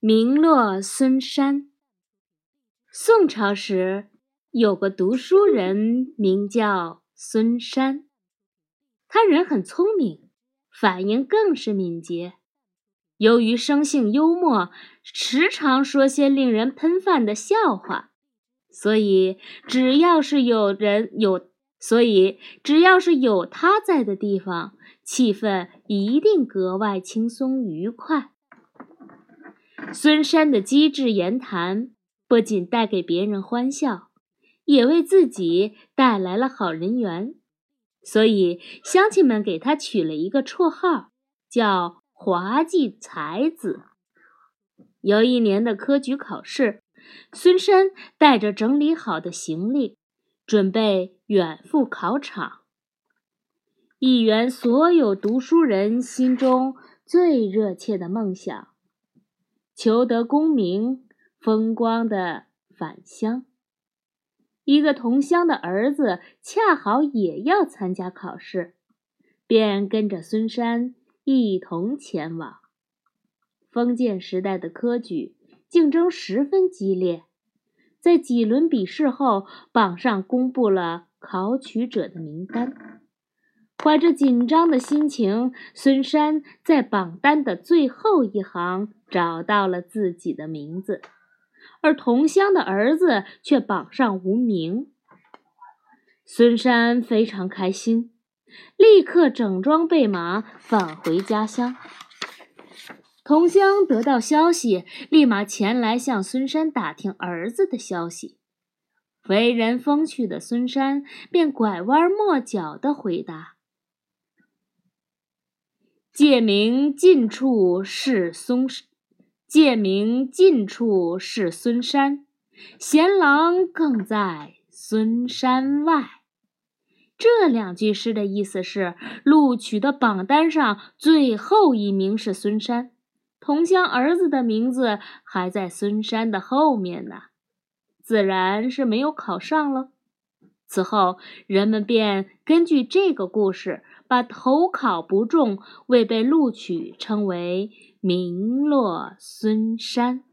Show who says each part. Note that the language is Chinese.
Speaker 1: 名落孙山。宋朝时，有个读书人名叫孙山，他人很聪明，反应更是敏捷。由于生性幽默，时常说些令人喷饭的笑话，所以只要是有人有，所以只要是有他在的地方，气氛一定格外轻松愉快。孙山的机智言谈不仅带给别人欢笑，也为自己带来了好人缘，所以乡亲们给他取了一个绰号，叫“滑稽才子”。有一年的科举考试，孙山带着整理好的行李，准备远赴考场，一圆所有读书人心中最热切的梦想。求得功名，风光的返乡。一个同乡的儿子恰好也要参加考试，便跟着孙山一同前往。封建时代的科举竞争十分激烈，在几轮比试后，榜上公布了考取者的名单。怀着紧张的心情，孙山在榜单的最后一行找到了自己的名字，而同乡的儿子却榜上无名。孙山非常开心，立刻整装备马返回家乡。同乡得到消息，立马前来向孙山打听儿子的消息。为人风趣的孙山便拐弯抹角地回答。借名近处是孙，借名近处是孙山，贤郎更在孙山外。这两句诗的意思是，录取的榜单上最后一名是孙山，同乡儿子的名字还在孙山的后面呢，自然是没有考上了。此后，人们便根据这个故事。把投考不中、未被录取称为“名落孙山”。